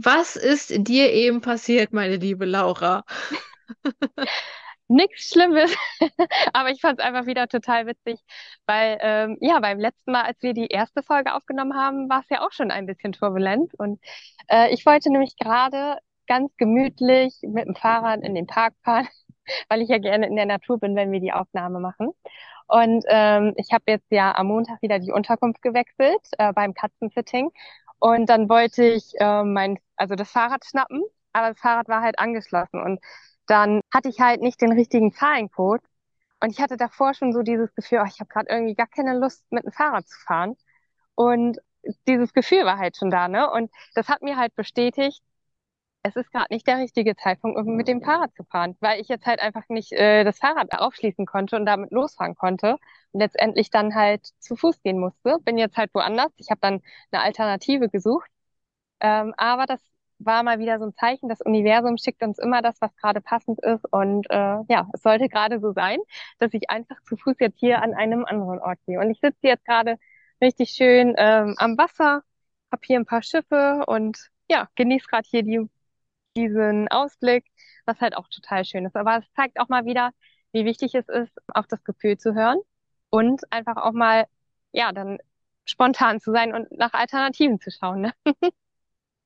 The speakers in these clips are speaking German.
Was ist dir eben passiert, meine liebe Laura? Nichts Schlimmes, aber ich fand es einfach wieder total witzig, weil ähm, ja, beim letzten Mal, als wir die erste Folge aufgenommen haben, war es ja auch schon ein bisschen turbulent und äh, ich wollte nämlich gerade ganz gemütlich mit dem Fahrrad in den Park fahren, weil ich ja gerne in der Natur bin, wenn wir die Aufnahme machen. Und ähm, ich habe jetzt ja am Montag wieder die Unterkunft gewechselt äh, beim Katzensitting und dann wollte ich äh, mein, also das Fahrrad schnappen, aber das Fahrrad war halt angeschlossen und dann hatte ich halt nicht den richtigen Zahlencode. Und ich hatte davor schon so dieses Gefühl, oh, ich habe gerade irgendwie gar keine Lust, mit dem Fahrrad zu fahren. Und dieses Gefühl war halt schon da, ne? Und das hat mir halt bestätigt, es ist gerade nicht der richtige Zeitpunkt, um mit dem Fahrrad zu fahren, weil ich jetzt halt einfach nicht äh, das Fahrrad aufschließen konnte und damit losfahren konnte und letztendlich dann halt zu Fuß gehen musste. Bin jetzt halt woanders. Ich habe dann eine Alternative gesucht. Ähm, aber das war mal wieder so ein Zeichen, das Universum schickt uns immer das, was gerade passend ist. Und äh, ja, es sollte gerade so sein, dass ich einfach zu Fuß jetzt hier an einem anderen Ort gehe. Und ich sitze jetzt gerade richtig schön ähm, am Wasser, habe hier ein paar Schiffe und ja, genieße gerade hier die, diesen Ausblick, was halt auch total schön ist. Aber es zeigt auch mal wieder, wie wichtig es ist, auf das Gefühl zu hören und einfach auch mal, ja, dann spontan zu sein und nach Alternativen zu schauen. Ne?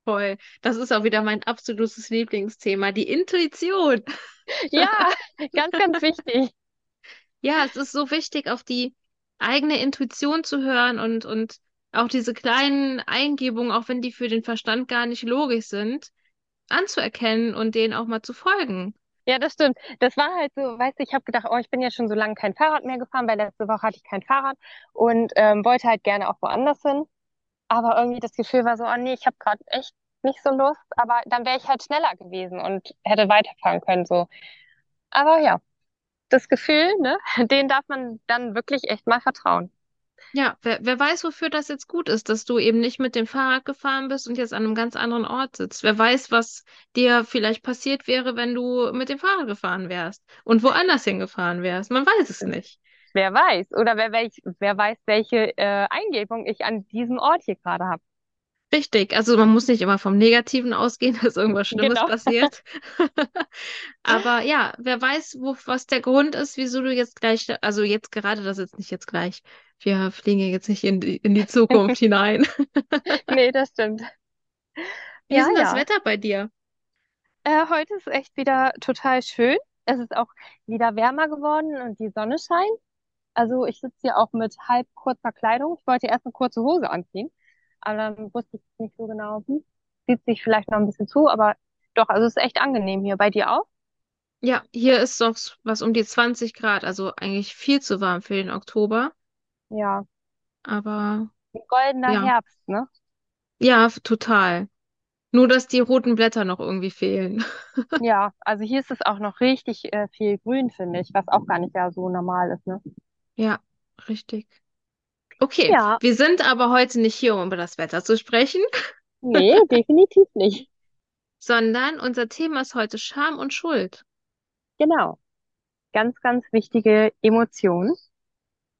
Voll. Das ist auch wieder mein absolutes Lieblingsthema, die Intuition. Ja, ganz, ganz wichtig. Ja, es ist so wichtig, auf die eigene Intuition zu hören und, und auch diese kleinen Eingebungen, auch wenn die für den Verstand gar nicht logisch sind, anzuerkennen und denen auch mal zu folgen. Ja, das stimmt. Das war halt so, weißt du, ich habe gedacht, oh, ich bin ja schon so lange kein Fahrrad mehr gefahren, weil letzte Woche hatte ich kein Fahrrad und ähm, wollte halt gerne auch woanders hin. Aber irgendwie das Gefühl war so, oh nee, ich habe gerade echt nicht so Lust, aber dann wäre ich halt schneller gewesen und hätte weiterfahren können so. Aber ja, das Gefühl, ne, den darf man dann wirklich echt mal vertrauen. Ja, wer, wer weiß, wofür das jetzt gut ist, dass du eben nicht mit dem Fahrrad gefahren bist und jetzt an einem ganz anderen Ort sitzt. Wer weiß, was dir vielleicht passiert wäre, wenn du mit dem Fahrrad gefahren wärst und woanders hingefahren wärst. Man weiß es nicht. Wer weiß, oder wer, welch, wer weiß, welche äh, Eingebung ich an diesem Ort hier gerade habe. Richtig, also man muss nicht immer vom Negativen ausgehen, dass irgendwas Schlimmes Genau. passiert. Aber ja, wer weiß, wo, was der Grund ist, wieso du jetzt gleich, also jetzt gerade, das ist nicht jetzt gleich. Wir fliegen ja jetzt nicht in die, in die Zukunft hinein. Nee, das stimmt. Wie ist Ja, denn das ja. Wetter bei dir? Äh, heute ist echt wieder total schön. Es ist auch wieder wärmer geworden und die Sonne scheint. Also ich sitze hier auch mit halb kurzer Kleidung. Ich wollte erst eine kurze Hose anziehen, aber dann wusste ich nicht so genau, hm, zieht sich vielleicht noch ein bisschen zu, aber doch, also es ist echt angenehm hier. Bei dir auch? Ja, hier ist doch was um die 20 Grad, also eigentlich viel zu warm für den Oktober. Ja, Aber ein goldener ja, Herbst, ne? ja, total. Nur, dass die roten Blätter noch irgendwie fehlen. Ja, also hier ist es auch noch richtig äh, viel grün, finde ich, was auch gar nicht ja so normal ist, ne? Ja, richtig. Okay, Ja, wir sind aber heute nicht hier, um über das Wetter zu sprechen, nee, definitiv nicht. sondern unser Thema ist heute Scham und Schuld. Genau. Ganz, ganz wichtige Emotion.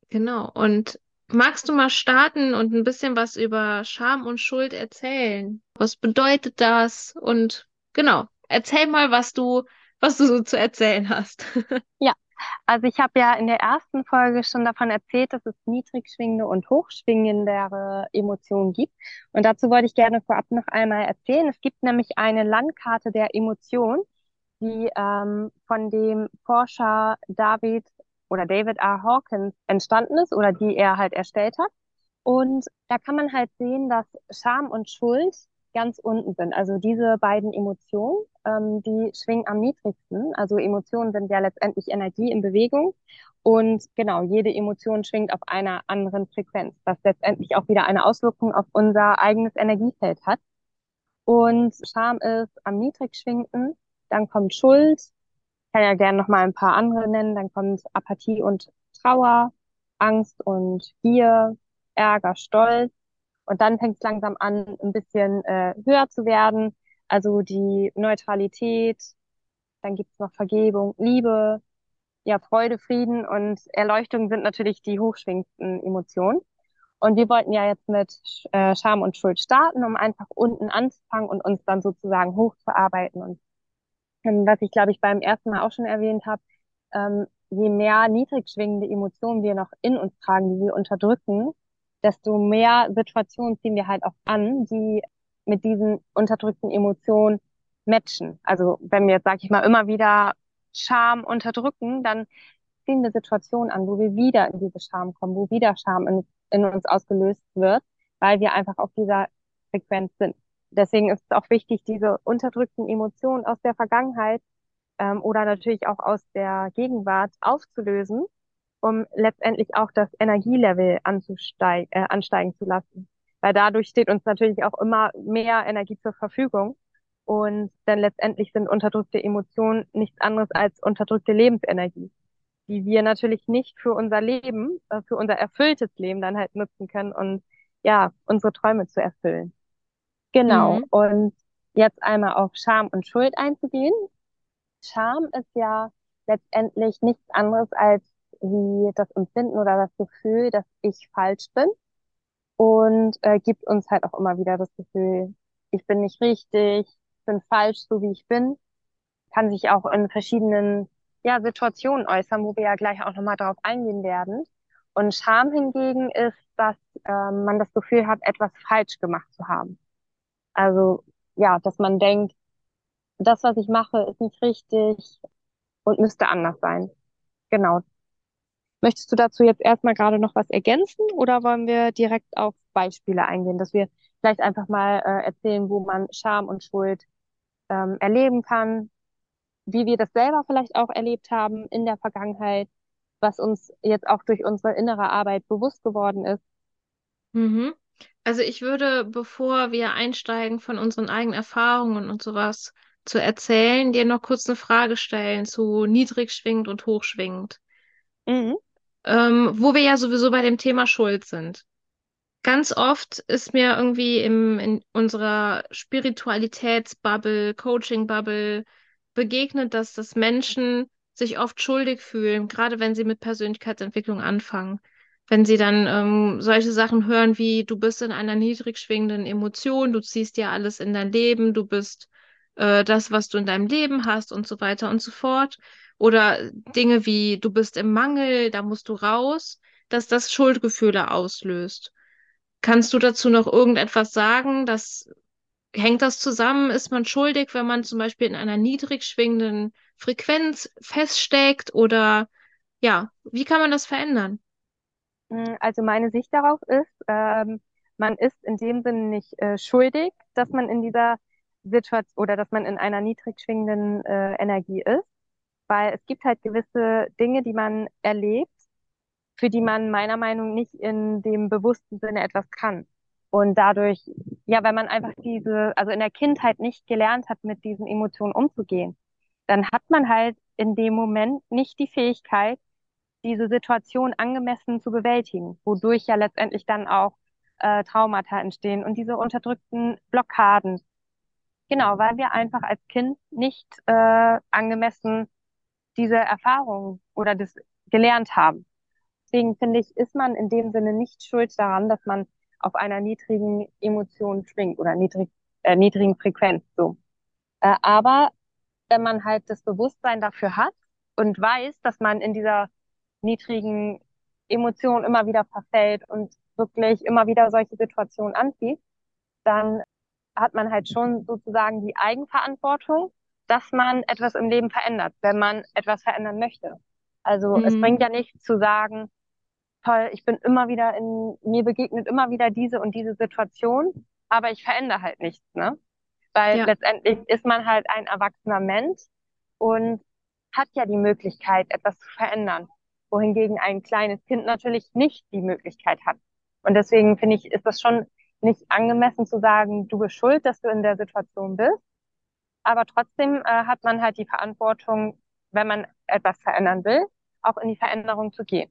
Genau. Und magst du mal starten und ein bisschen was über Scham und Schuld erzählen? Was bedeutet das? Und genau, erzähl mal, was du, was du so zu erzählen hast. Ja, also ich habe ja in der ersten Folge schon davon erzählt, dass es niedrig schwingende und hochschwingendere Emotionen gibt. Und dazu wollte ich gerne vorab noch einmal erzählen. Es gibt nämlich eine Landkarte der Emotionen, die ähm, von dem Forscher David oder David R. Hawkins entstanden ist oder die er halt erstellt hat. Und da kann man halt sehen, dass Scham und Schuld ganz unten sind. Also diese beiden Emotionen, ähm, die schwingen am niedrigsten. Also Emotionen sind ja letztendlich Energie in Bewegung. Und genau, jede Emotion schwingt auf einer anderen Frequenz, was letztendlich auch wieder eine Auswirkung auf unser eigenes Energiefeld hat. Und Scham ist am niedrig schwingenden, dann kommt Schuld, ich kann ja gerne noch mal ein paar andere nennen, dann kommt Apathie und Trauer, Angst und Gier, Ärger, Stolz. Und dann fängt es langsam an, ein bisschen äh, höher zu werden. Also die Neutralität, dann gibt's noch Vergebung, Liebe, ja, Freude, Frieden und Erleuchtung sind natürlich die hochschwingendsten Emotionen. Und wir wollten ja jetzt mit äh, Scham und Schuld starten, um einfach unten anzufangen und uns dann sozusagen hochzuarbeiten. Und ähm, was ich, glaube ich, beim ersten Mal auch schon erwähnt habe, ähm, je mehr niedrig schwingende Emotionen wir noch in uns tragen, die wir unterdrücken, desto mehr Situationen ziehen wir halt auch an, die mit diesen unterdrückten Emotionen matchen. Also wenn wir jetzt, sag ich mal, immer wieder Scham unterdrücken, dann ziehen wir Situationen an, wo wir wieder in diese Scham kommen, wo wieder Scham in, in uns ausgelöst wird, weil wir einfach auf dieser Frequenz sind. Deswegen ist es auch wichtig, diese unterdrückten Emotionen aus der Vergangenheit ähm, oder natürlich auch aus der Gegenwart aufzulösen, um letztendlich auch das Energielevel anzusteigen, äh, ansteigen zu lassen. Weil dadurch steht uns natürlich auch immer mehr Energie zur Verfügung. Und dann letztendlich sind unterdrückte Emotionen nichts anderes als unterdrückte Lebensenergie, die wir natürlich nicht für unser Leben, äh, für unser erfülltes Leben dann halt nutzen können und ja, unsere Träume zu erfüllen. Genau. Mhm. Und jetzt einmal auf Scham und Schuld einzugehen. Scham ist ja letztendlich nichts anderes als wie das Empfinden oder das Gefühl, dass ich falsch bin und äh, gibt uns halt auch immer wieder das Gefühl, ich bin nicht richtig, ich bin falsch, so wie ich bin. Kann sich auch in verschiedenen ja, Situationen äußern, wo wir ja gleich auch nochmal drauf eingehen werden. Und Scham hingegen ist, dass ähm, man das Gefühl hat, etwas falsch gemacht zu haben. Also ja, dass man denkt, das, was ich mache, ist nicht richtig und müsste anders sein. Genau. Möchtest du dazu jetzt erstmal gerade noch was ergänzen oder wollen wir direkt auf Beispiele eingehen, dass wir vielleicht einfach mal äh, erzählen, wo man Scham und Schuld ähm, erleben kann, wie wir das selber vielleicht auch erlebt haben in der Vergangenheit, was uns jetzt auch durch unsere innere Arbeit bewusst geworden ist. Mhm. Also ich würde, bevor wir einsteigen von unseren eigenen Erfahrungen und sowas zu erzählen, dir noch kurz eine Frage stellen zu niedrig schwingend und hochschwingend, Mhm. Ähm, wo wir ja sowieso bei dem Thema Schuld sind. Ganz oft ist mir irgendwie im, in unserer Spiritualitätsbubble, Coaching-Bubble begegnet, dass das Menschen sich oft schuldig fühlen, gerade wenn sie mit Persönlichkeitsentwicklung anfangen. Wenn sie dann ähm, solche Sachen hören wie, du bist in einer niedrig schwingenden Emotion, du ziehst dir alles in dein Leben, du bist äh, das, was du in deinem Leben hast und so weiter und so fort. Oder Dinge wie, du bist im Mangel, da musst du raus, dass das Schuldgefühle auslöst. Kannst du dazu noch irgendetwas sagen? Das, hängt das zusammen? Ist man schuldig, wenn man zum Beispiel in einer niedrig schwingenden Frequenz feststeckt? Oder ja, wie kann man das verändern? Mm, Also meine Sicht darauf ist, ähm, man ist in dem Sinne nicht äh, schuldig, dass man in dieser Situation oder dass man in einer niedrig schwingenden äh, Energie ist, weil es gibt halt gewisse Dinge, die man erlebt, für die man meiner Meinung nach nicht in dem bewussten Sinne etwas kann. Und dadurch, ja, wenn man einfach diese, also in der Kindheit nicht gelernt hat, mit diesen Emotionen umzugehen, dann hat man halt in dem Moment nicht die Fähigkeit, diese Situation angemessen zu bewältigen, wodurch ja letztendlich dann auch äh, Traumata entstehen und diese unterdrückten Blockaden. Genau, weil wir einfach als Kind nicht äh, angemessen diese Erfahrung oder das gelernt haben. Deswegen finde ich, ist man in dem Sinne nicht schuld daran, dass man auf einer niedrigen Emotion schwingt oder niedrig, äh, niedrigen Frequenz so. Äh, aber wenn man halt das Bewusstsein dafür hat und weiß, dass man in dieser niedrigen Emotion immer wieder verfällt und wirklich immer wieder solche Situationen anzieht, dann hat man halt schon sozusagen die Eigenverantwortung, dass man etwas im Leben verändert, wenn man etwas verändern möchte. Also es Mhm. bringt ja nichts zu sagen, toll, ich bin immer wieder in, mir begegnet immer wieder diese und diese Situation, aber ich verändere halt nichts, ne? Weil Ja. letztendlich ist man halt ein erwachsener Mensch und hat ja die Möglichkeit, etwas zu verändern, wohingegen ein kleines Kind natürlich nicht die Möglichkeit hat. Und deswegen finde ich, ist das schon nicht angemessen zu sagen, du bist schuld, dass du in der Situation bist. Aber trotzdem äh, hat man halt die Verantwortung, wenn man etwas verändern will, auch in die Veränderung zu gehen.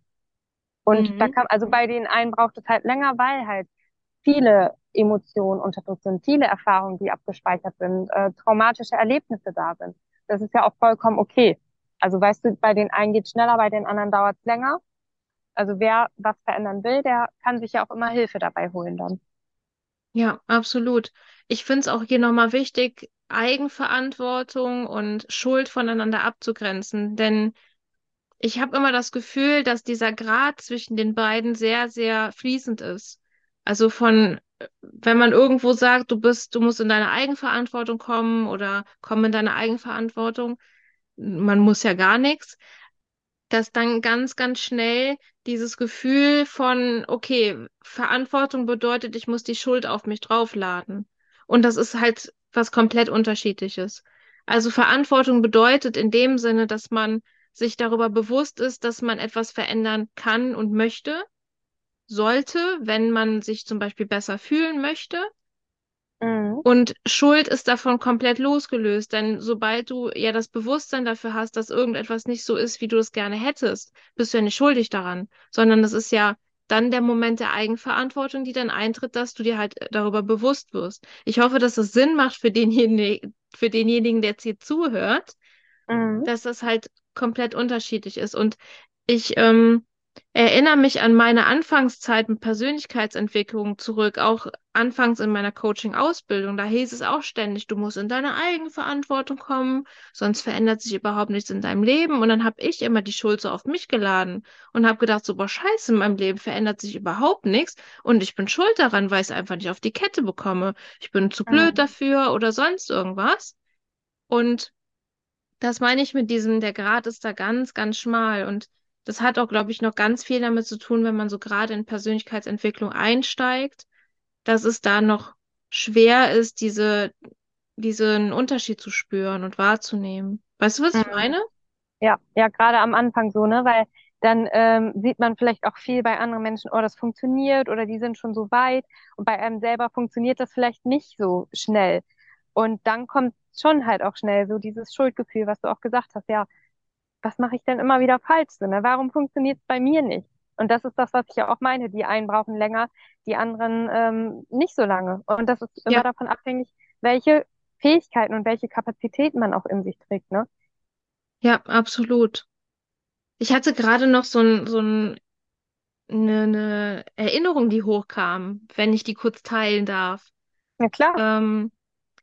Und da Mhm. kann, also bei den einen braucht es halt länger, weil halt viele Emotionen unterdrückt sind, viele Erfahrungen, die abgespeichert sind, äh, traumatische Erlebnisse da sind. Das ist ja auch vollkommen okay. Also weißt du, bei den einen geht schneller, bei den anderen dauert es länger. Also wer was verändern will, der kann sich ja auch immer Hilfe dabei holen dann. Ja, absolut. Ich finde es auch hier nochmal wichtig, Eigenverantwortung und Schuld voneinander abzugrenzen, denn ich habe immer das Gefühl, dass dieser Grad zwischen den beiden sehr, sehr fließend ist. Also von, wenn man irgendwo sagt, du bist, du musst in deine Eigenverantwortung kommen oder komm in deine Eigenverantwortung, man muss ja gar nichts, dass dann ganz, ganz schnell dieses Gefühl von, okay, Verantwortung bedeutet, ich muss die Schuld auf mich draufladen. Und das ist halt was komplett unterschiedliches. Also Verantwortung bedeutet in dem Sinne, dass man sich darüber bewusst ist, dass man etwas verändern kann und möchte, sollte, wenn man sich zum Beispiel besser fühlen möchte. Mhm. Und Schuld ist davon komplett losgelöst, denn sobald du ja das Bewusstsein dafür hast, dass irgendetwas nicht so ist, wie du es gerne hättest, bist du ja nicht schuldig daran, sondern das ist ja dann der Moment der Eigenverantwortung, die dann eintritt, dass du dir halt darüber bewusst wirst. Ich hoffe, dass das Sinn macht für denjenigen, für denjenigen, der jetzt hier zuhört, Mhm. dass das halt komplett unterschiedlich ist. Und ich ähm, erinnere mich an meine Anfangszeit mit Persönlichkeitsentwicklung zurück, auch anfangs in meiner Coaching-Ausbildung. Da hieß es auch ständig, du musst in deine Eigenverantwortung kommen, sonst verändert sich überhaupt nichts in deinem Leben. Und dann habe ich immer die Schuld so auf mich geladen und habe gedacht, so, boah, scheiße, in meinem Leben verändert sich überhaupt nichts und ich bin schuld daran, weil ich es einfach nicht auf die Kette bekomme. Ich bin zu blöd Mhm. dafür oder sonst irgendwas. Und das meine ich mit diesem, der Grat ist da ganz, ganz schmal. Und das hat auch, glaube ich, noch ganz viel damit zu tun, wenn man so gerade in Persönlichkeitsentwicklung einsteigt, dass es da noch schwer ist, diese, diesen Unterschied zu spüren und wahrzunehmen. Weißt du, was ich Mhm. meine? Ja, ja, gerade am Anfang so, ne? Weil dann ähm, sieht man vielleicht auch viel bei anderen Menschen, oh, das funktioniert oder die sind schon so weit und bei einem selber funktioniert das vielleicht nicht so schnell. Und dann kommt schon halt auch schnell so dieses Schuldgefühl, was du auch gesagt hast, ja, was mache ich denn immer wieder falsch so, ne? Warum funktioniert es bei mir nicht? Und das ist das, was ich ja auch meine. Die einen brauchen länger, die anderen ähm, nicht so lange. Und das ist immer Ja, davon abhängig, welche Fähigkeiten und welche Kapazitäten man auch in sich trägt, ne? ja, absolut. Ich hatte gerade noch so ein, so ein, eine, eine Erinnerung, die hochkam, wenn ich die kurz teilen darf. Ja, klar. Ähm,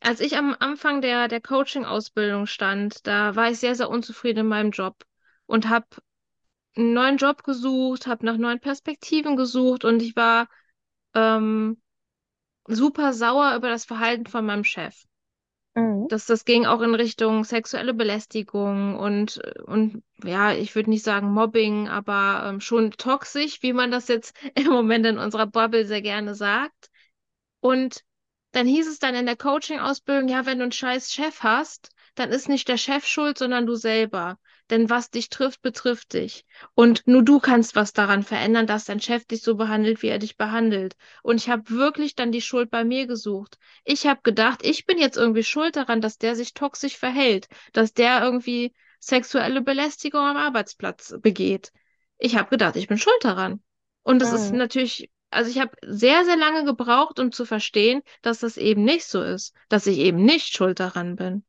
als ich am Anfang der, der Coaching-Ausbildung stand, da war ich sehr, sehr unzufrieden in meinem Job und habe einen neuen Job gesucht, habe nach neuen Perspektiven gesucht und ich war ähm, super sauer über das Verhalten von meinem Chef. Mhm. Das, das ging auch in Richtung sexuelle Belästigung und, und ja, ich würde nicht sagen Mobbing, aber ähm, schon toxisch, wie man das jetzt im Moment in unserer Bubble sehr gerne sagt. Und dann hieß es dann in der Coaching-Ausbildung, ja, wenn du einen scheiß Chef hast, dann ist nicht der Chef schuld, sondern du selber. Denn was dich trifft, betrifft dich. Und nur du kannst was daran verändern, dass dein Chef dich so behandelt, wie er dich behandelt. Und ich habe wirklich dann die Schuld bei mir gesucht. Ich habe gedacht, ich bin jetzt irgendwie schuld daran, dass der sich toxisch verhält, dass der irgendwie sexuelle Belästigung am Arbeitsplatz begeht. Ich habe gedacht, ich bin schuld daran. Und das ist Mhm. natürlich also ich habe sehr, sehr lange gebraucht, um zu verstehen, dass das eben nicht so ist, dass ich eben nicht schuld daran bin.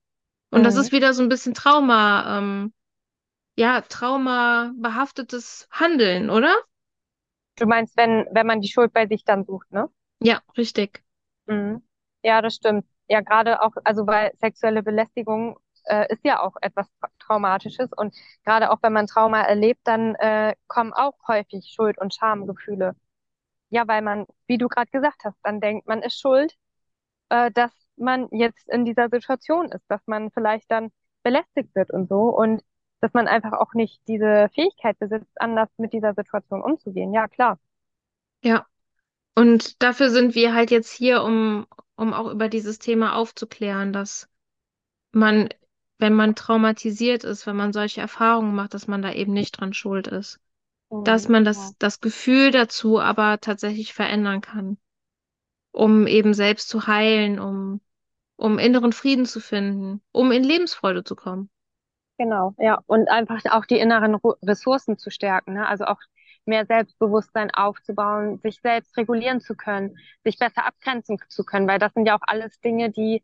Und das Mhm. ist wieder so ein bisschen Trauma, ähm, ja, traumabehaftetes Handeln, oder? Du meinst, wenn, wenn man die Schuld bei sich dann sucht, ne? Ja, richtig. Mhm. Ja, das stimmt. Ja, gerade auch, also weil sexuelle Belästigung äh, ist ja auch etwas Tra- Traumatisches und gerade auch wenn man Trauma erlebt, dann äh, kommen auch häufig Schuld- und Schamgefühle. Ja, weil man, wie du gerade gesagt hast, dann denkt, man ist schuld, äh, dass man jetzt in dieser Situation ist, dass man vielleicht dann belästigt wird und so und dass man einfach auch nicht diese Fähigkeit besitzt, anders mit dieser Situation umzugehen. Ja, klar. Ja. Und dafür sind wir halt jetzt hier, um, um auch über dieses Thema aufzuklären, dass man, wenn man traumatisiert ist, wenn man solche Erfahrungen macht, dass man da eben nicht dran schuld ist. Dass man das, das Gefühl dazu aber tatsächlich verändern kann. um eben selbst zu heilen, um, um inneren Frieden zu finden, um in Lebensfreude zu kommen. Genau, ja. Und einfach auch die inneren Ressourcen zu stärken, ne? Also auch mehr Selbstbewusstsein aufzubauen, sich selbst regulieren zu können, sich besser abgrenzen zu können, weil das sind ja auch alles Dinge, die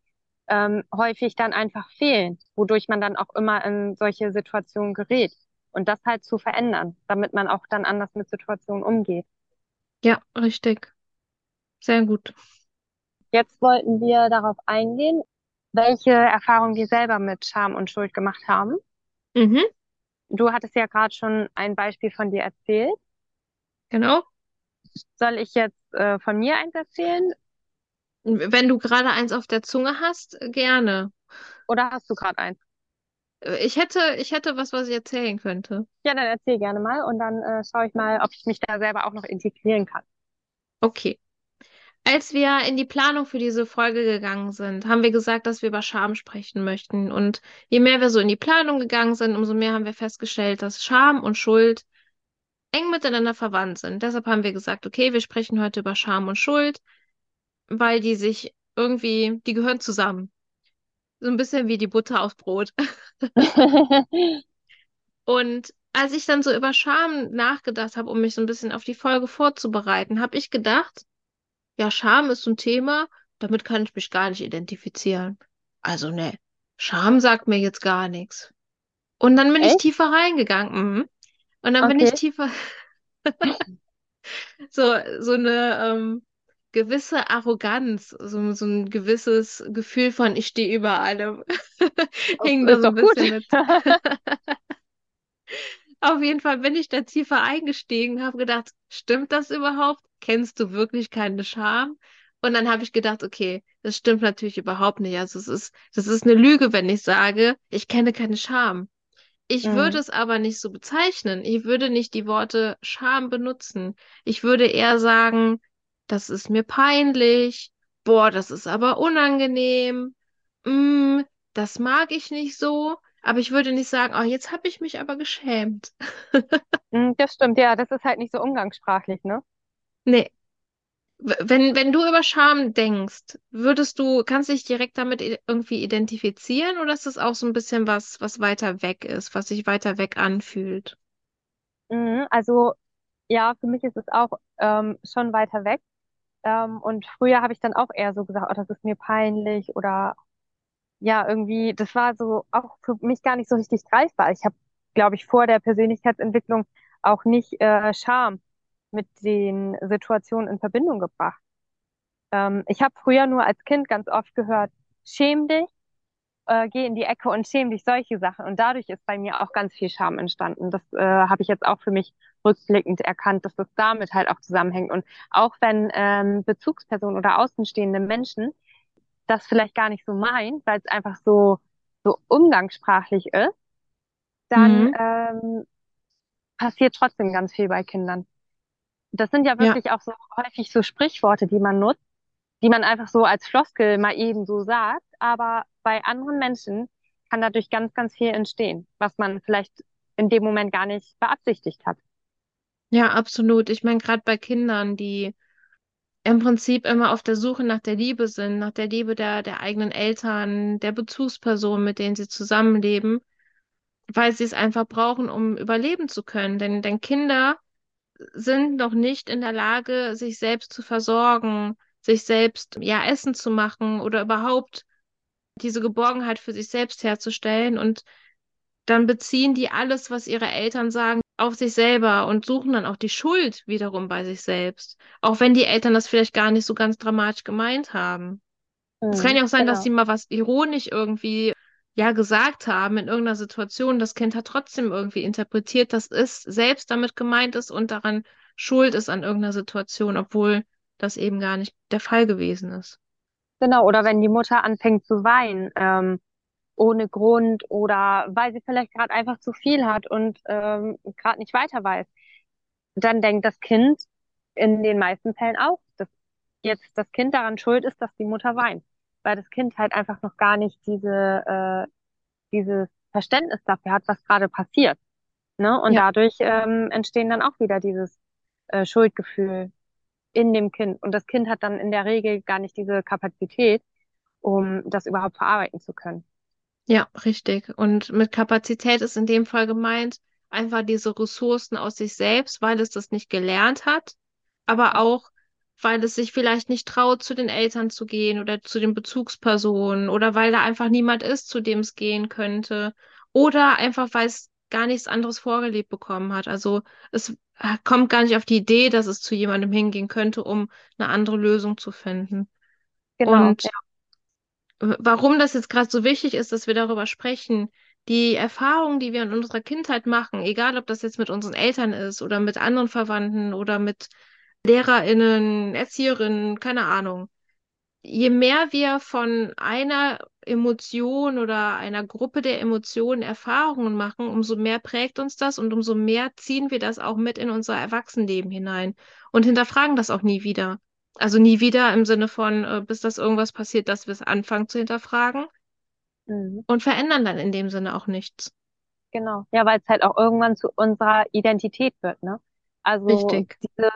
ähm, häufig dann einfach fehlen, wodurch man dann auch immer in solche Situationen gerät. Und das halt zu verändern, damit man auch dann anders mit Situationen umgeht. Ja, richtig. Sehr gut. Jetzt wollten wir darauf eingehen, welche Erfahrungen wir selber mit Scham und Schuld gemacht haben. Mhm, Du hattest ja gerade schon ein Beispiel von dir erzählt. genau. Soll ich jetzt äh, von mir eins erzählen Wenn du gerade eins auf der Zunge hast, gerne. oder hast du gerade eins? Äh, Ich hätte, ich hätte was, was ich erzählen könnte. Ja, dann erzähl gerne mal und dann äh, schaue ich mal, ob ich mich da selber auch noch integrieren kann. Okay. Als wir in die Planung für diese Folge gegangen sind, haben wir gesagt, dass wir über Scham sprechen möchten. Und je mehr wir so in die Planung gegangen sind, umso mehr haben wir festgestellt, dass Scham und Schuld eng miteinander verwandt sind. Deshalb haben wir gesagt, okay, wir sprechen heute über Scham und Schuld, weil die sich irgendwie, die gehören zusammen. So ein bisschen wie die Butter aufs Brot. Und als ich dann so über Scham nachgedacht habe, um mich so ein bisschen auf die Folge vorzubereiten, habe ich gedacht, ja, Scham ist so ein Thema, damit kann ich mich gar nicht identifizieren. Also, ne, Scham sagt mir jetzt gar nichts. Und dann bin ich Echt? tiefer reingegangen. Mhm. Und dann bin ich Okay. tiefer, so, so eine ähm, gewisse Arroganz, so, so ein gewisses Gefühl von, ich stehe über allem, hing da so ein bisschen mit. Auf jeden Fall bin ich da tiefer eingestiegen, habe gedacht, stimmt das überhaupt? Kennst du wirklich keine Scham? Und dann habe ich gedacht, okay, das stimmt natürlich überhaupt nicht. Also es ist, das ist eine Lüge, wenn ich sage, ich kenne keine Scham. Ich würde Mhm. es aber nicht so bezeichnen. Ich würde nicht die Worte Scham benutzen. Ich würde eher sagen, das ist mir peinlich. Boah, das ist aber unangenehm. Mm, das mag ich nicht so. Aber ich würde nicht sagen, oh, jetzt habe ich mich aber geschämt. Mm, Das stimmt, ja, das ist halt nicht so umgangssprachlich, ne? Nee. Wenn, wenn du über Scham denkst, würdest du, kannst du dich direkt damit irgendwie identifizieren oder ist das auch so ein bisschen was, was weiter weg ist, was sich weiter weg anfühlt? Mhm. Also ja, für mich ist es auch ähm, schon weiter weg. Ähm, und früher habe ich dann auch eher so gesagt, oh, das ist mir peinlich oder ja, irgendwie, das war so auch für mich gar nicht so richtig greifbar. Ich habe, glaube ich, vor der Persönlichkeitsentwicklung auch nicht äh, Scham mit den Situationen in Verbindung gebracht. Ähm, ich habe früher nur als Kind ganz oft gehört, schäm dich, äh, geh in die Ecke und schäm dich, solche Sachen. Und dadurch ist bei mir auch ganz viel Scham entstanden. Das äh, habe ich jetzt auch für mich rückblickend erkannt, dass das damit halt auch zusammenhängt. Und auch wenn ähm, Bezugspersonen oder außenstehende Menschen das vielleicht gar nicht so meint, weil es einfach so, so umgangssprachlich ist, dann Mhm. ähm, passiert trotzdem ganz viel bei Kindern. Das sind ja Ja. wirklich auch so häufig so Sprichworte, die man nutzt, die man einfach so als Floskel mal eben so sagt, aber bei anderen Menschen kann dadurch ganz, ganz viel entstehen, was man vielleicht in dem Moment gar nicht beabsichtigt hat. Ja, absolut. Ich meine, gerade bei Kindern, die im Prinzip immer auf der Suche nach der Liebe sind, nach der Liebe der, der eigenen Eltern, der Bezugspersonen, mit denen sie zusammenleben, weil sie es einfach brauchen, um überleben zu können. Denn, denn Kinder sind noch nicht in der Lage, sich selbst zu versorgen, sich selbst, ja, Essen zu machen oder überhaupt diese Geborgenheit für sich selbst herzustellen. Und dann beziehen die alles, was ihre Eltern sagen, auf sich selber und suchen dann auch die Schuld wiederum bei sich selbst. Auch wenn die Eltern das vielleicht gar nicht so ganz dramatisch gemeint haben. Es kann Mhm, ja auch sein, dass genau. sie mal was ironisch irgendwie ja gesagt haben in irgendeiner Situation. Das Kind hat trotzdem irgendwie interpretiert, dass es selbst damit gemeint ist und daran schuld ist an irgendeiner Situation, obwohl das eben gar nicht der Fall gewesen ist. Genau. Oder wenn die Mutter anfängt zu weinen, ähm, ohne Grund oder weil sie vielleicht gerade einfach zu viel hat und ähm, gerade nicht weiter weiß, dann denkt das Kind in den meisten Fällen auch, dass jetzt das Kind daran schuld ist, dass die Mutter weint, weil das Kind halt einfach noch gar nicht diese, äh, dieses Verständnis dafür hat, was gerade passiert. Ne? Und Ja, dadurch ähm, entstehen dann auch wieder dieses äh, Schuldgefühl in dem Kind. Und das Kind hat dann in der Regel gar nicht diese Kapazität, um das überhaupt verarbeiten zu können. ja, richtig. Und mit Kapazität ist in dem Fall gemeint, einfach diese Ressourcen aus sich selbst, weil es das nicht gelernt hat, aber auch, weil es sich vielleicht nicht traut, zu den Eltern zu gehen oder zu den Bezugspersonen oder weil da einfach niemand ist, zu dem es gehen könnte oder einfach, weil es gar nichts anderes vorgelebt bekommen hat. Also es kommt gar nicht auf die Idee, dass es zu jemandem hingehen könnte, um eine andere Lösung zu finden. Genau, Und warum das jetzt gerade so wichtig ist, dass wir darüber sprechen, die Erfahrungen, die wir in unserer Kindheit machen, egal ob das jetzt mit unseren Eltern ist oder mit anderen Verwandten oder mit LehrerInnen, Erzieherinnen, keine Ahnung. Je mehr wir von einer Emotion oder einer Gruppe der Emotionen Erfahrungen machen, umso mehr prägt uns das und umso mehr ziehen wir das auch mit in unser Erwachsenenleben hinein und hinterfragen das auch nie wieder. Also nie wieder im Sinne von, äh, bis das irgendwas passiert, dass wir es anfangen zu hinterfragen Mhm. und verändern dann in dem Sinne auch nichts. Genau. Ja, weil es halt auch irgendwann zu unserer Identität wird, ne? Also Richtig. diese,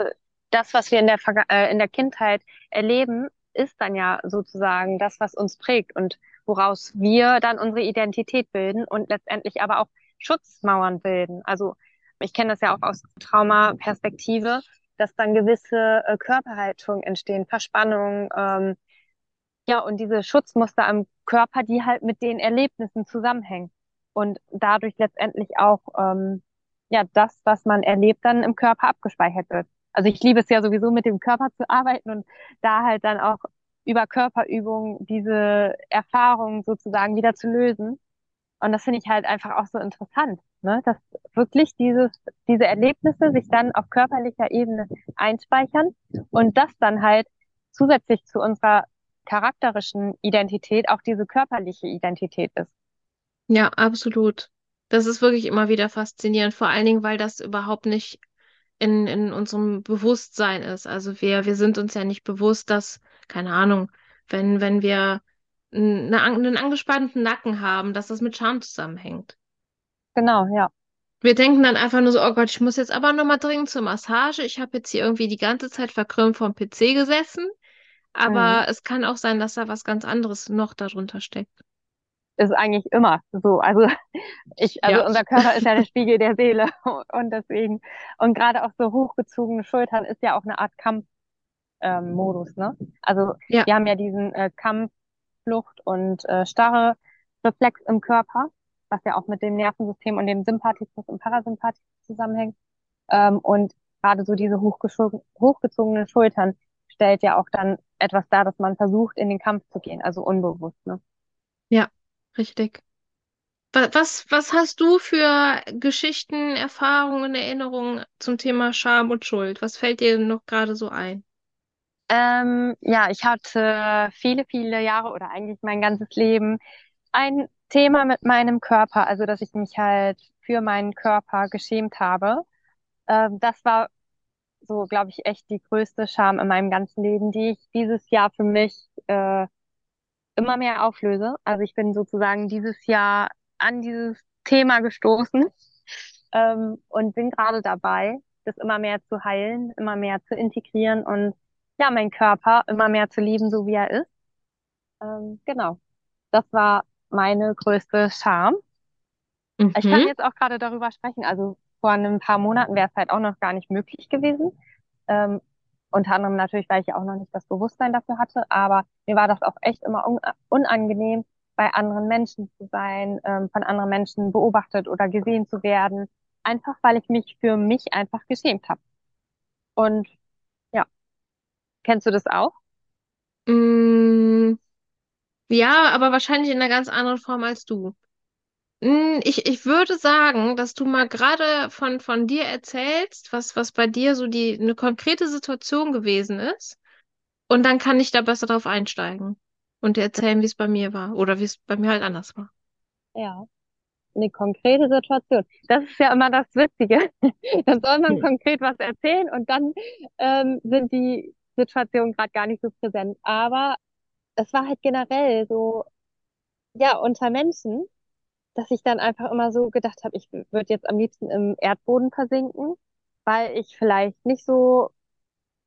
das, was wir in der Verga äh, in der Kindheit erleben, ist dann ja sozusagen das, was uns prägt und woraus wir dann unsere Identität bilden und letztendlich aber auch Schutzmauern bilden. Also ich kenne das ja auch aus Traumaperspektive, dass dann gewisse äh, Körperhaltungen entstehen, Verspannungen, ähm, ja, und diese Schutzmuster am Körper, die halt mit den Erlebnissen zusammenhängen und dadurch letztendlich auch ähm, ja das, was man erlebt, dann im Körper abgespeichert wird. Also ich liebe es ja sowieso mit dem Körper zu arbeiten und da halt dann auch über Körperübungen diese Erfahrungen sozusagen wieder zu lösen. Und das finde ich halt einfach auch so interessant, ne? Dass wirklich dieses, diese Erlebnisse sich dann auf körperlicher Ebene einspeichern und das dann halt zusätzlich zu unserer charakterischen Identität auch diese körperliche Identität ist. Ja, absolut. Das ist wirklich immer wieder faszinierend, vor allen Dingen, weil das überhaupt nicht in, in unserem Bewusstsein ist. Also wir, wir sind uns ja nicht bewusst, dass, keine Ahnung, wenn, wenn wir eine, einen angespannten Nacken haben, dass das mit Scham zusammenhängt. Genau, ja. Wir denken dann einfach nur so, oh Gott, ich muss jetzt aber nochmal dringend zur Massage. Ich habe jetzt hier irgendwie die ganze Zeit verkrümmt vorm PC gesessen. Mhm. Aber es kann auch sein, dass da was ganz anderes noch darunter steckt. Ist eigentlich immer so. Also ich, also Ja, unser Körper ist ja der Spiegel der Seele und deswegen, und gerade auch so hochgezogene Schultern ist ja auch eine Art Kampfmodus, ähm, ne? Also ja, wir haben ja diesen äh, Kampf, Flucht und äh, starre Reflex im Körper, was ja auch mit dem Nervensystem und dem Sympathikus und Parasympathikus zusammenhängt. Ähm, und gerade so diese hochgezogenen Schultern stellt ja auch dann etwas dar, dass man versucht, in den Kampf zu gehen, also unbewusst, ne? ja, richtig. Wa- Was, was hast du für Geschichten, Erfahrungen, Erinnerungen zum Thema Scham und Schuld? Was fällt dir noch gerade so ein? Ähm, ja, ich hatte viele, viele Jahre oder eigentlich mein ganzes Leben ein Thema mit meinem Körper, also dass ich mich halt für meinen Körper geschämt habe. Ähm, das war so, glaube ich, echt die größte Scham in meinem ganzen Leben, die ich dieses Jahr für mich äh, immer mehr auflöse. Also ich bin sozusagen dieses Jahr an dieses Thema gestoßen ähm, und bin gerade dabei, das immer mehr zu heilen, immer mehr zu integrieren und ja, meinen Körper immer mehr zu lieben, so wie er ist. Ähm, genau. Das war meine größte Scham. Ich kann Mhm. jetzt auch gerade darüber sprechen. Also vor ein paar Monaten wäre es halt auch noch gar nicht möglich gewesen. Ähm, unter anderem natürlich, weil ich auch noch nicht das Bewusstsein dafür hatte. Aber mir war das auch echt immer un unangenehm, bei anderen Menschen zu sein, ähm, von anderen Menschen beobachtet oder gesehen zu werden. Einfach weil ich mich für mich einfach geschämt habe. Und ja, kennst du das auch? Mm, ja, aber wahrscheinlich in einer ganz anderen Form als du. Mm, Ich, ich würde sagen, dass du mal gerade von, von dir erzählst, was, was bei dir so die, eine konkrete Situation gewesen ist. Und dann kann ich da besser drauf einsteigen und dir erzählen, wie es bei mir war oder wie es bei mir halt anders war. Ja. Eine konkrete Situation. Das ist ja immer das Witzige. Da soll man Hm. konkret was erzählen und dann ähm, sind die Situationen gerade gar nicht so präsent. Aber es war halt generell so, ja, unter Menschen, dass ich dann einfach immer so gedacht habe, ich würde jetzt am liebsten im Erdboden versinken, weil ich vielleicht nicht so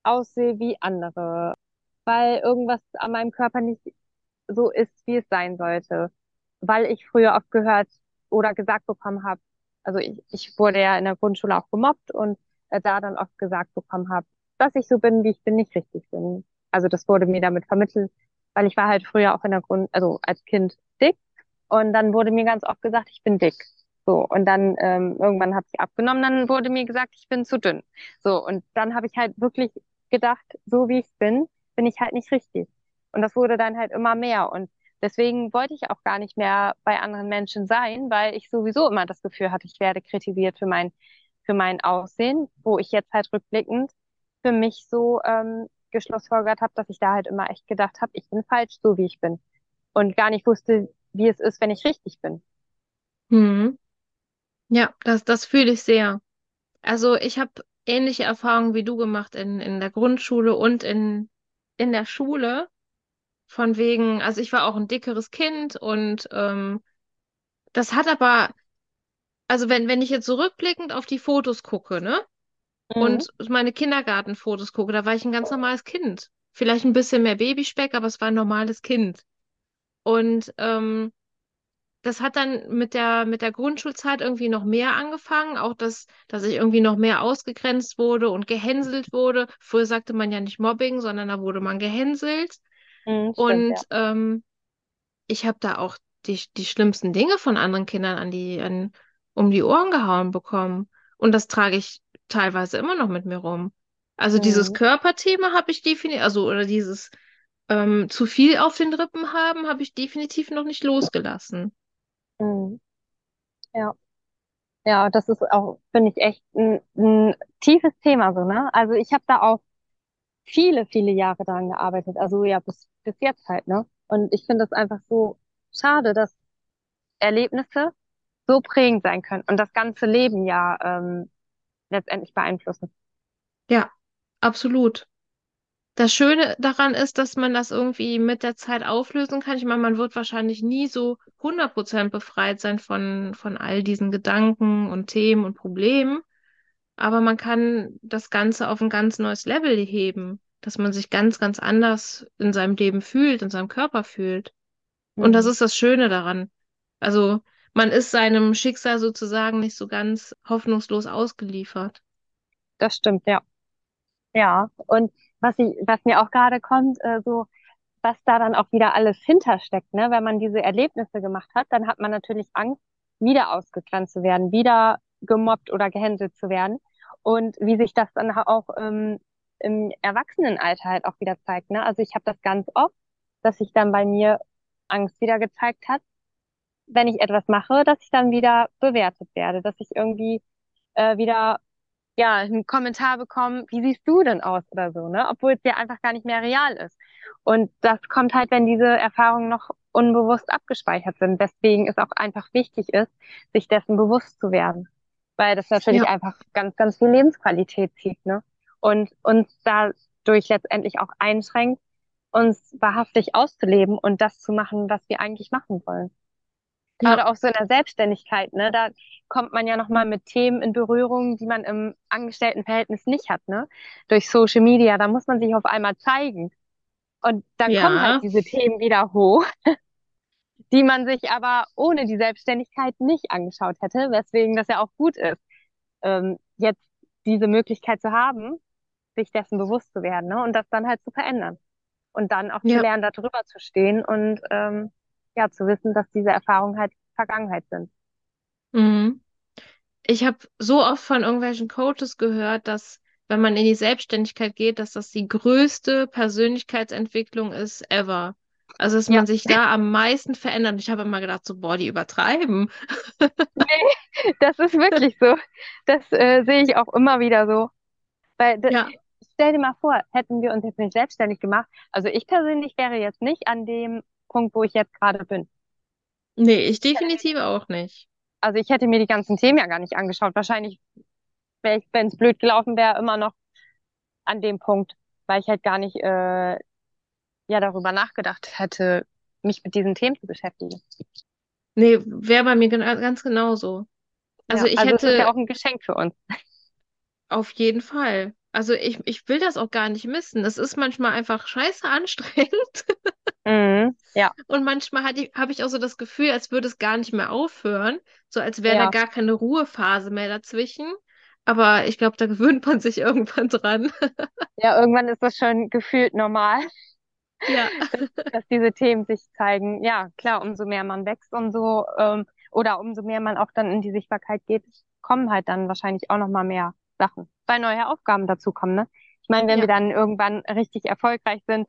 aussehe wie andere, weil irgendwas an meinem Körper nicht so ist, wie es sein sollte. Weil ich früher oft gehört oder gesagt bekommen habe, also ich, ich wurde ja in der Grundschule auch gemobbt und äh, da dann oft gesagt bekommen habe, dass ich so bin, wie ich bin, nicht richtig bin. Also das wurde mir damit vermittelt, weil ich war halt früher auch in der Grund, also als Kind dick und dann wurde mir ganz oft gesagt, ich bin dick. So, und dann ähm, irgendwann habe ich abgenommen, dann wurde mir gesagt, ich bin zu dünn. So, und dann habe ich halt wirklich gedacht, so wie ich bin, bin ich halt nicht richtig. Und das wurde dann halt immer mehr. Und deswegen wollte ich auch gar nicht mehr bei anderen Menschen sein, weil ich sowieso immer das Gefühl hatte, ich werde kritisiert für mein, für mein Aussehen, wo ich jetzt halt rückblickend für mich so ähm, geschlussfolgert habe, dass ich da halt immer echt gedacht habe, ich bin falsch, so wie ich bin. Und gar nicht wusste, wie es ist, wenn ich richtig bin. Hm. Ja, das, das fühle ich sehr. Also ich habe ähnliche Erfahrungen wie du gemacht in, in der Grundschule und in, in der Schule. Von wegen, also ich war auch ein dickeres Kind und ähm, das hat aber, also wenn, wenn ich jetzt zurückblickend auf die Fotos gucke, ne? Mhm. Und meine Kindergartenfotos gucke, da war ich ein ganz normales Kind. Vielleicht ein bisschen mehr Babyspeck, aber es war ein normales Kind. Und ähm, das hat dann mit der, mit der Grundschulzeit irgendwie noch mehr angefangen, auch dass, dass ich irgendwie noch mehr ausgegrenzt wurde und gehänselt wurde. Früher sagte man ja nicht Mobbing, sondern da wurde man gehänselt. Mhm, stimmt, ja. Und ähm, ich habe da auch die, die schlimmsten Dinge von anderen Kindern an die, an, um die Ohren gehauen bekommen. Und das trage ich teilweise immer noch mit mir rum. Also dieses Mhm. Körperthema habe ich definitiv, also oder dieses ähm, zu viel auf den Rippen haben, habe ich definitiv noch nicht losgelassen. Mhm. Ja. Ja, das ist auch, finde ich, echt ein, ein tiefes Thema so, ne? Also ich habe da auch viele, viele Jahre daran gearbeitet. Also ja, bis, bis jetzt halt, ne? Und ich finde es einfach so schade, dass Erlebnisse so prägend sein können und das ganze Leben ja ähm, letztendlich beeinflussen. Ja, absolut. Das Schöne daran ist, dass man das irgendwie mit der Zeit auflösen kann. Ich meine, man wird wahrscheinlich nie so 100% befreit sein von, von all diesen Gedanken und Themen und Problemen. Aber man kann das Ganze auf ein ganz neues Level heben, dass man sich ganz, ganz anders in seinem Leben fühlt, in seinem Körper fühlt. Und das Mhm. ist das Schöne daran. Also man ist seinem Schicksal sozusagen nicht so ganz hoffnungslos ausgeliefert. Das stimmt, ja. Ja. Und was ich, was mir auch gerade kommt, äh, so was da dann auch wieder alles hintersteckt, ne? Wenn man diese Erlebnisse gemacht hat, dann hat man natürlich Angst, wieder ausgegrenzt zu werden, wieder gemobbt oder gehänselt zu werden. Und wie sich das dann auch ähm, im Erwachsenenalter halt auch wieder zeigt, ne? Also ich habe das ganz oft, dass sich dann bei mir Angst wieder gezeigt hat, wenn ich etwas mache, dass ich dann wieder bewertet werde, dass ich irgendwie äh, wieder ja, einen Kommentar bekommen, wie siehst du denn aus oder so, ne? Obwohl es ja einfach gar nicht mehr real ist. Und das kommt halt, wenn diese Erfahrungen noch unbewusst abgespeichert sind. Deswegen ist auch einfach wichtig ist, sich dessen bewusst zu werden. Weil das natürlich Ja. einfach ganz, ganz viel Lebensqualität zieht, ne? Und uns dadurch letztendlich auch einschränkt, uns wahrhaftig auszuleben und das zu machen, was wir eigentlich machen wollen Ja. gerade auch so in der Selbstständigkeit, ne, da kommt man ja nochmal mit Themen in Berührung, die man im Angestelltenverhältnis nicht hat, ne? Durch Social Media, da muss man sich auf einmal zeigen. Und dann kommen halt Ja. diese Themen wieder hoch, die man sich aber ohne die Selbstständigkeit nicht angeschaut hätte, weswegen das ja auch gut ist, ähm, jetzt diese Möglichkeit zu haben, sich dessen bewusst zu werden, ne? Und das dann halt zu verändern. Und dann auch zu Ja. lernen, da drüber zu stehen und ähm, ja, zu wissen, dass diese Erfahrungen halt Vergangenheit sind. Mhm. Ich habe so oft von irgendwelchen Coaches gehört, dass wenn man in die Selbstständigkeit geht, dass das die größte Persönlichkeitsentwicklung ist ever. Also, dass Ja. man sich da am meisten verändert. Ich habe immer gedacht, so, boah, die übertreiben. Das ist wirklich so. Das äh, sehe ich auch immer wieder so. Weil, Ja, stell dir mal vor, hätten wir uns jetzt nicht selbstständig gemacht. Also ich persönlich wäre jetzt nicht an dem Punkt, wo ich jetzt gerade bin. nee, ich definitiv auch nicht. Also ich hätte mir die ganzen Themen ja gar nicht angeschaut. Wahrscheinlich wäre ich, wenn es blöd gelaufen wäre, immer noch an dem Punkt, weil ich halt gar nicht äh, ja darüber nachgedacht hätte, mich mit diesen Themen zu beschäftigen. Nee, wäre bei mir gena- ganz genauso. Also Ja, ich also es ist ja hätte auch ein Geschenk für uns. auf jeden Fall. Also ich, ich will das auch gar nicht missen. Es ist manchmal einfach scheiße anstrengend. Mhm. Ja, Und manchmal hatte ich, habe ich auch so das Gefühl, als würde es gar nicht mehr aufhören. So als wäre da ja, gar keine Ruhephase mehr dazwischen. Aber ich glaube, da gewöhnt man sich irgendwann dran. ja, irgendwann ist das schon gefühlt normal. Ja. dass, dass diese Themen sich zeigen. Ja, klar, umso mehr man wächst, umso ähm, oder umso mehr man auch dann in die Sichtbarkeit geht, kommen halt dann wahrscheinlich auch noch mal mehr Sachen, weil neue Aufgaben dazu kommen, ne? Ich meine, wenn Ja. wir dann irgendwann richtig erfolgreich sind,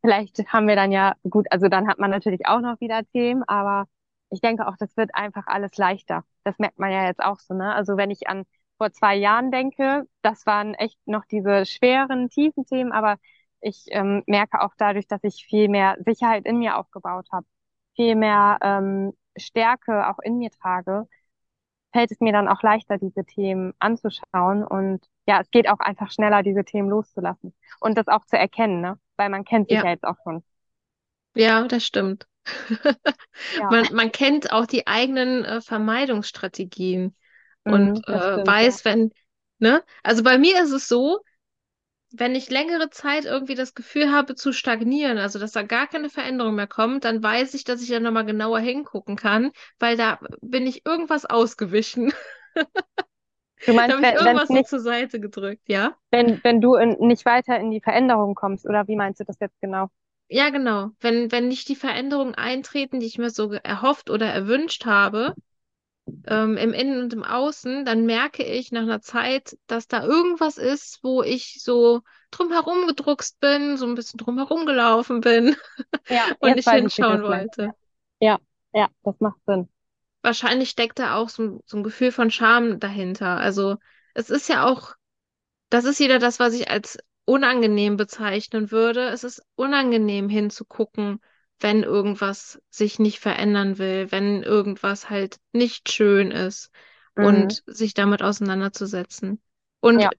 vielleicht haben wir dann ja gut, also dann hat man natürlich auch noch wieder Themen, aber ich denke auch, das wird einfach alles leichter. Das merkt man ja jetzt auch so, ne? Also wenn ich an vor zwei Jahren denke, das waren echt noch diese schweren, tiefen Themen, aber ich ähm, merke auch dadurch, dass ich viel mehr Sicherheit in mir aufgebaut habe, viel mehr ähm, Stärke auch in mir trage, fällt es mir dann auch leichter, diese Themen anzuschauen. Und ja, es geht auch einfach schneller, diese Themen loszulassen und das auch zu erkennen, ne? Weil man kennt sich Ja. ja jetzt auch schon. Ja, das stimmt. Ja, Man, man kennt auch die eigenen äh, Vermeidungsstrategien Mhm, und äh, stimmt, weiß, wenn, ne? Also bei mir ist es so, wenn ich längere Zeit irgendwie das Gefühl habe zu stagnieren, also dass da gar keine Veränderung mehr kommt, dann weiß ich, dass ich da nochmal genauer hingucken kann, weil da bin ich irgendwas ausgewichen. Du Da meinst, habe ich wenn irgendwas so nicht, zur Seite gedrückt, ja? wenn, wenn du in, nicht weiter in die Veränderung kommst, oder wie meinst du das jetzt genau? Ja, genau. Wenn, wenn nicht die Veränderungen eintreten, die ich mir so erhofft oder erwünscht habe, ähm, im Innen und im Außen, dann merke ich nach einer Zeit, dass da irgendwas ist, wo ich so drumherum gedruckst bin, so ein bisschen drumherum gelaufen bin Ja, und nicht hinschauen wollte. Ja, ja, das macht Sinn. Wahrscheinlich steckt da auch so, so ein Gefühl von Scham dahinter. Also es ist ja auch, das ist wieder das, was ich als unangenehm bezeichnen würde. Es ist unangenehm hinzugucken, wenn irgendwas sich nicht verändern will, wenn irgendwas halt nicht schön ist Mhm. und sich damit auseinanderzusetzen. Und Ja,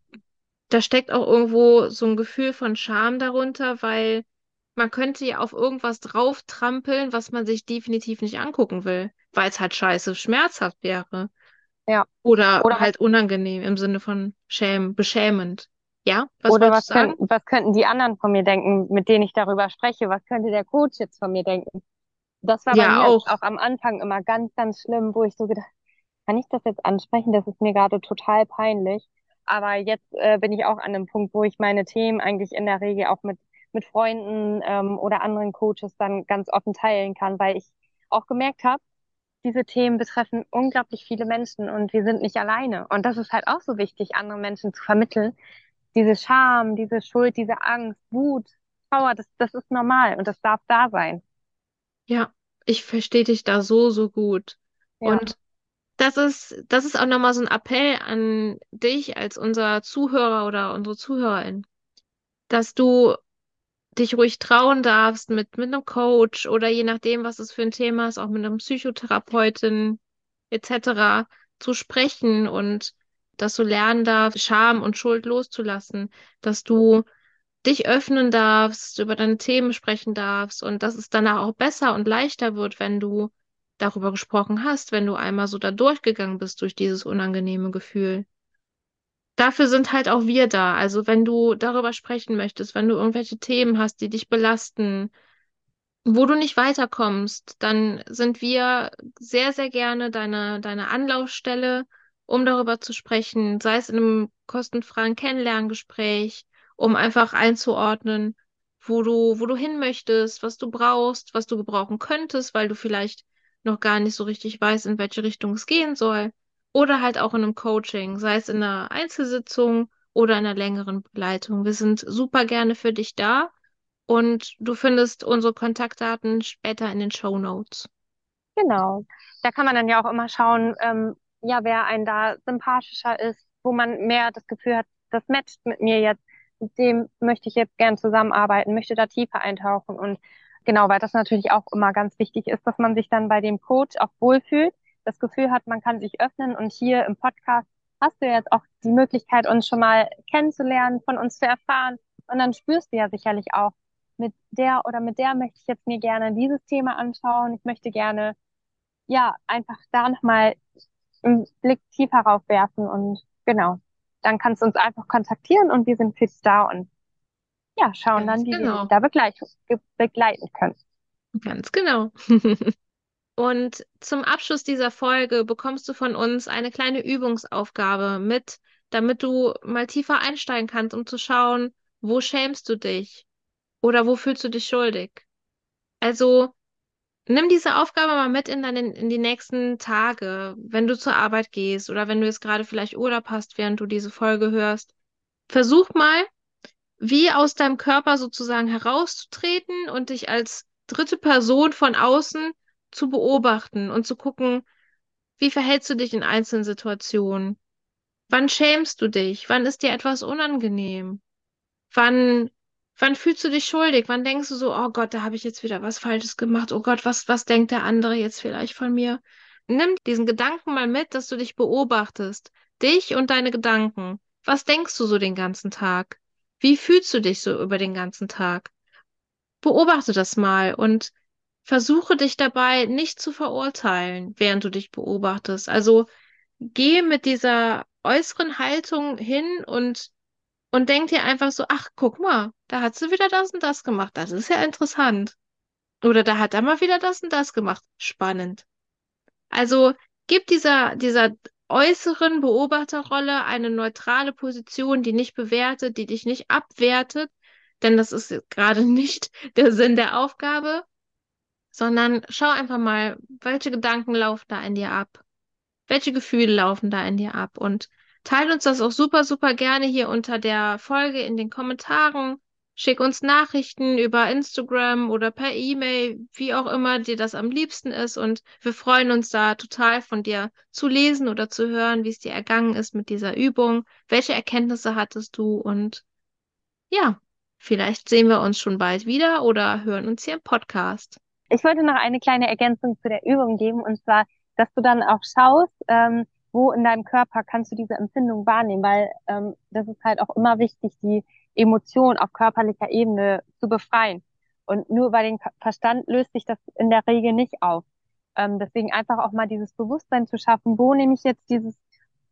da steckt auch irgendwo so ein Gefühl von Scham darunter, weil man könnte ja auf irgendwas drauf trampeln, was man sich definitiv nicht angucken will, weil es halt scheiße schmerzhaft wäre. ja. Oder Oder halt unangenehm im Sinne von schäm, beschämend. Ja, was oder was können, was könnten die anderen von mir denken, mit denen ich darüber spreche? Was könnte der Coach jetzt von mir denken? Das war bei Ja, mir auch. auch am Anfang immer ganz, ganz schlimm, wo ich so gedacht, kann ich das jetzt ansprechen? Das ist mir gerade total peinlich. Aber jetzt äh, bin ich auch an einem Punkt, wo ich meine Themen eigentlich in der Regel auch mit, mit Freunden ähm, oder anderen Coaches dann ganz offen teilen kann, weil ich auch gemerkt habe, diese Themen betreffen unglaublich viele Menschen und wir sind nicht alleine. Und das ist halt auch so wichtig, anderen Menschen zu vermitteln. Diese Scham, diese Schuld, diese Angst, Wut, Trauer, das, das ist normal und das darf da sein. Ja, ich verstehe dich da so, so gut. Ja, Und das ist, das ist auch nochmal so ein Appell an dich als unser Zuhörer oder unsere Zuhörerin, dass du dich ruhig trauen darfst, mit, mit einem Coach oder je nachdem, was es für ein Thema ist, auch mit einem Psychotherapeutin etc. zu sprechen und dass du lernen darfst, Scham und Schuld loszulassen, dass du dich öffnen darfst, über deine Themen sprechen darfst und dass es danach auch besser und leichter wird, wenn du darüber gesprochen hast, wenn du einmal so da durchgegangen bist durch dieses unangenehme Gefühl. Dafür sind halt auch wir da. Also wenn du darüber sprechen möchtest, wenn du irgendwelche Themen hast, die dich belasten, wo du nicht weiterkommst, dann sind wir sehr, sehr gerne deine, deine Anlaufstelle, um darüber zu sprechen, sei es in einem kostenfreien Kennenlerngespräch, um einfach einzuordnen, wo du, wo du hin möchtest, was du brauchst, was du gebrauchen könntest, weil du vielleicht noch gar nicht so richtig weißt, in welche Richtung es gehen soll. Oder halt auch in einem Coaching, sei es in einer Einzelsitzung oder in einer längeren Begleitung. Wir sind super gerne für dich da. Und du findest unsere Kontaktdaten später in den Show Notes. genau. Da kann man dann ja auch immer schauen, ähm, ja, wer einen da sympathischer ist, wo man mehr das Gefühl hat, das matcht mit mir jetzt, mit dem möchte ich jetzt gern zusammenarbeiten, möchte da tiefer eintauchen. Und genau, weil das natürlich auch immer ganz wichtig ist, dass man sich dann bei dem Coach auch wohlfühlt, das Gefühl hat, man kann sich öffnen. Und hier im Podcast hast du jetzt auch die Möglichkeit, uns schon mal kennenzulernen, von uns zu erfahren. Und dann spürst du ja sicherlich auch, mit der oder mit der möchte ich jetzt mir gerne dieses Thema anschauen. Ich möchte gerne, ja, einfach da nochmal einen Blick tiefer raufwerfen und genau. Dann kannst du uns einfach kontaktieren und wir sind für dich da und ja, schauen Ganz dann, wie wir dich genau. da begleiten, begleiten können. Ganz genau. Und zum Abschluss dieser Folge bekommst du von uns eine kleine Übungsaufgabe mit, damit du mal tiefer einsteigen kannst, um zu schauen, wo schämst du dich? Oder wo fühlst du dich schuldig? Also nimm diese Aufgabe mal mit in deine, in die nächsten Tage, wenn du zur Arbeit gehst oder wenn du jetzt gerade vielleicht Urlaub hast, während du diese Folge hörst. Versuch mal, wie aus deinem Körper sozusagen herauszutreten und dich als dritte Person von außen zu beobachten und zu gucken, wie verhältst du dich in einzelnen Situationen? Wann schämst du dich? Wann ist dir etwas unangenehm? Wann, wann fühlst du dich schuldig? Wann denkst du so, oh Gott, da habe ich jetzt wieder was Falsches gemacht. Oh Gott, was, was denkt der andere jetzt vielleicht von mir? Nimm diesen Gedanken mal mit, dass du dich beobachtest. Dich und deine Gedanken. Was denkst du so den ganzen Tag? Wie fühlst du dich so über den ganzen Tag? Beobachte das mal und versuche dich dabei nicht zu verurteilen, während du dich beobachtest. Also geh mit dieser äußeren Haltung hin und, und denk dir einfach so, ach, guck mal, da hat sie wieder das und das gemacht. Das ist ja interessant. Oder da hat er mal wieder das und das gemacht. Spannend. Also gib dieser, dieser äußeren Beobachterrolle eine neutrale Position, die nicht bewertet, die dich nicht abwertet, denn das ist gerade nicht der Sinn der Aufgabe, sondern schau einfach mal, welche Gedanken laufen da in dir ab, welche Gefühle laufen da in dir ab und teile uns das auch super, super gerne hier unter der Folge in den Kommentaren. Schick uns Nachrichten über Instagram oder per E-Mail, wie auch immer dir das am liebsten ist. Und wir freuen uns da total von dir zu lesen oder zu hören, wie es dir ergangen ist mit dieser Übung. Welche Erkenntnisse hattest du? Und ja, vielleicht sehen wir uns schon bald wieder oder hören uns hier im Podcast. Ich wollte noch eine kleine Ergänzung zu der Übung geben, und zwar, dass du dann auch schaust, ähm, wo in deinem Körper kannst du diese Empfindung wahrnehmen, weil ähm, das ist halt auch immer wichtig, die Emotion auf körperlicher Ebene zu befreien. Und nur über den Verstand löst sich das in der Regel nicht auf. Ähm, deswegen einfach auch mal dieses Bewusstsein zu schaffen, wo nehme ich jetzt dieses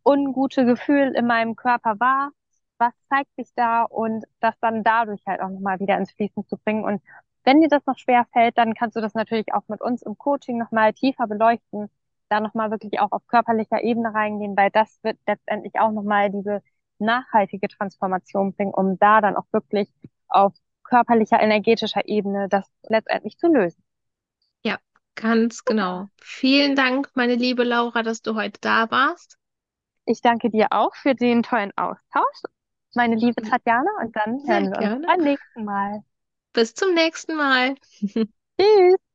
ungute Gefühl in meinem Körper wahr, was zeigt sich da und das dann dadurch halt auch nochmal wieder ins Fließen zu bringen. Und wenn dir das noch schwer fällt, dann kannst du das natürlich auch mit uns im Coaching nochmal tiefer beleuchten, da nochmal wirklich auch auf körperlicher Ebene reingehen, weil das wird letztendlich auch nochmal diese nachhaltige Transformation bringen, um da dann auch wirklich auf körperlicher, energetischer Ebene das letztendlich zu lösen. Ja, ganz genau. Vielen Dank, meine liebe Laura, dass du heute da warst. Ich danke dir auch für den tollen Austausch, meine liebe Tatjana, und dann Sehr hören wir gerne. uns beim nächsten Mal. Bis zum nächsten Mal. Tschüss.